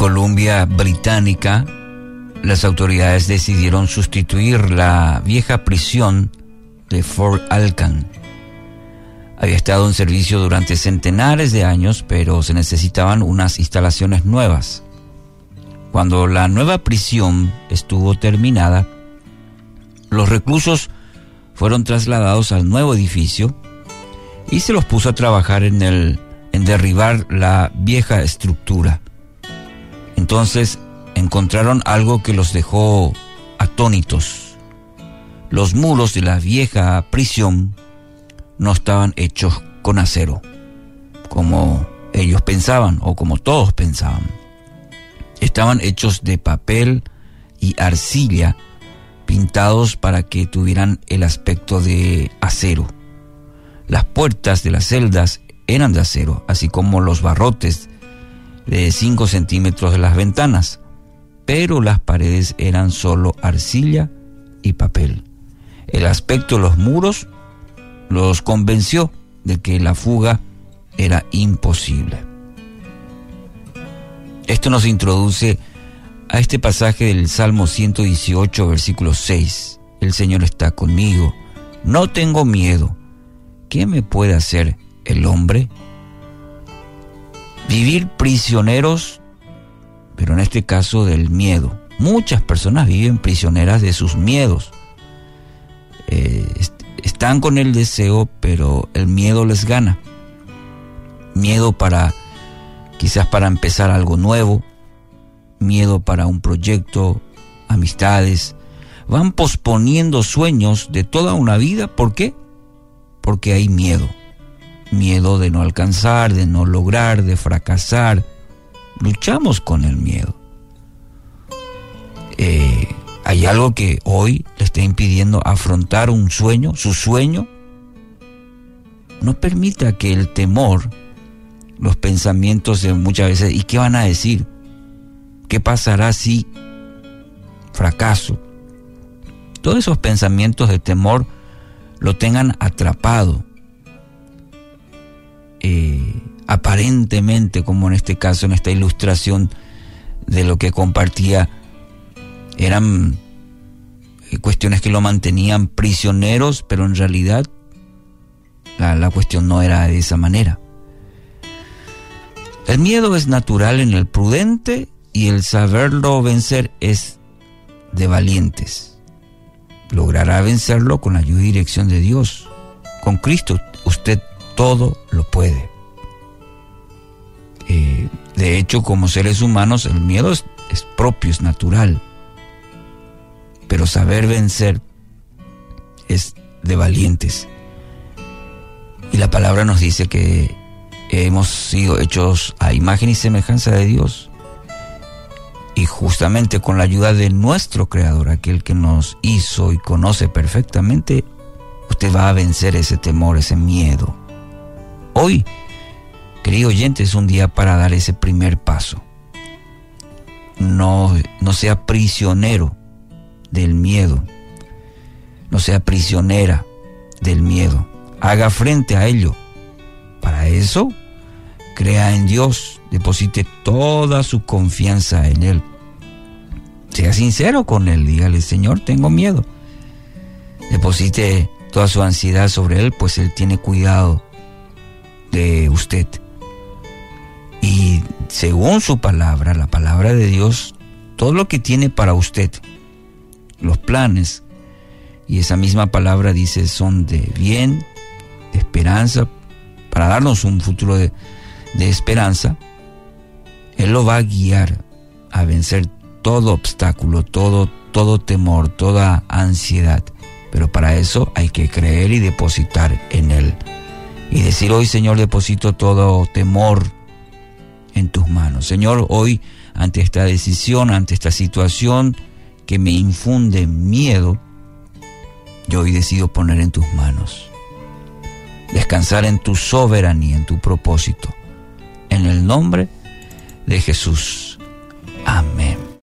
Columbia Británica, las autoridades decidieron sustituir la vieja prisión de Fort Alcan. Había estado en servicio durante centenares de años, pero se necesitaban unas instalaciones nuevas. Cuando la nueva prisión estuvo terminada, los reclusos fueron trasladados al nuevo edificio y se los puso a trabajar en el en derribar la vieja estructura. Entonces encontraron algo que los dejó atónitos. Los muros de la vieja prisión no estaban hechos con acero, como ellos pensaban o como todos pensaban. Estaban hechos de papel y arcilla pintados para que tuvieran el aspecto de acero. Las puertas de las celdas eran de acero, así como los barrotes de 5 centímetros de las ventanas, pero las paredes eran solo arcilla y papel. El aspecto de los muros los convenció de que la fuga era imposible. Esto nos introduce a este pasaje del Salmo 118, versículo 6. El Señor está conmigo, no tengo miedo. ¿Qué me puede hacer el hombre? Vivir prisioneros, pero en este caso del miedo. Muchas personas viven prisioneras de sus miedos. Eh, están con el deseo, pero el miedo les gana. Miedo para, quizás para empezar algo nuevo, miedo para un proyecto, amistades. Van posponiendo sueños de toda una vida. ¿Por qué? Porque hay miedo. Miedo de no alcanzar, de no lograr, de fracasar. Luchamos con el miedo. Eh, ¿Hay algo que hoy le está impidiendo afrontar un sueño, su sueño? No permita que el temor, los pensamientos de muchas veces, ¿y qué van a decir? ¿Qué pasará si fracaso? Todos esos pensamientos de temor lo tengan atrapado. Aparentemente, como en este caso, en esta ilustración de lo que compartía eran eh, cuestiones que lo mantenían prisioneros, pero en realidad la, cuestión no era de esa manera. El miedo es natural en el prudente y el saberlo vencer es de valientes. Logrará vencerlo con la ayuda y dirección de Dios. Con Cristo usted todo lo puede. De hecho, como seres humanos, el miedo es propio, es natural pero saber vencer es de valientes. Y la palabra nos dice que hemos sido hechos a imagen y semejanza de Dios. Y justamente con la ayuda de nuestro Creador, aquel que nos hizo y conoce perfectamente, usted va a vencer ese temor, ese miedo. Hoy, querido oyente, es un día para dar ese primer paso. No, no sea prisionero del miedo. No sea prisionera del miedo. Haga frente a ello. Para eso, crea en Dios, deposite toda su confianza en Él. Sea sincero con Él, dígale, Señor, tengo miedo. Deposite toda su ansiedad sobre Él, pues Él tiene cuidado de usted. Y según su palabra, la palabra de Dios, todo lo que tiene para usted, los planes, y esa misma palabra dice, son de bien, de esperanza, para darnos un futuro de, esperanza, Él lo va a guiar a vencer todo obstáculo, todo, todo temor, toda ansiedad. Pero para eso hay que creer y depositar en Él. Y decir hoy, Señor, deposito todo temor en tus manos. Señor, hoy ante esta decisión, ante esta situación, que me infunde miedo, yo hoy decido poner en tus manos. Descansar en tu soberanía, en tu propósito. En el nombre de Jesús.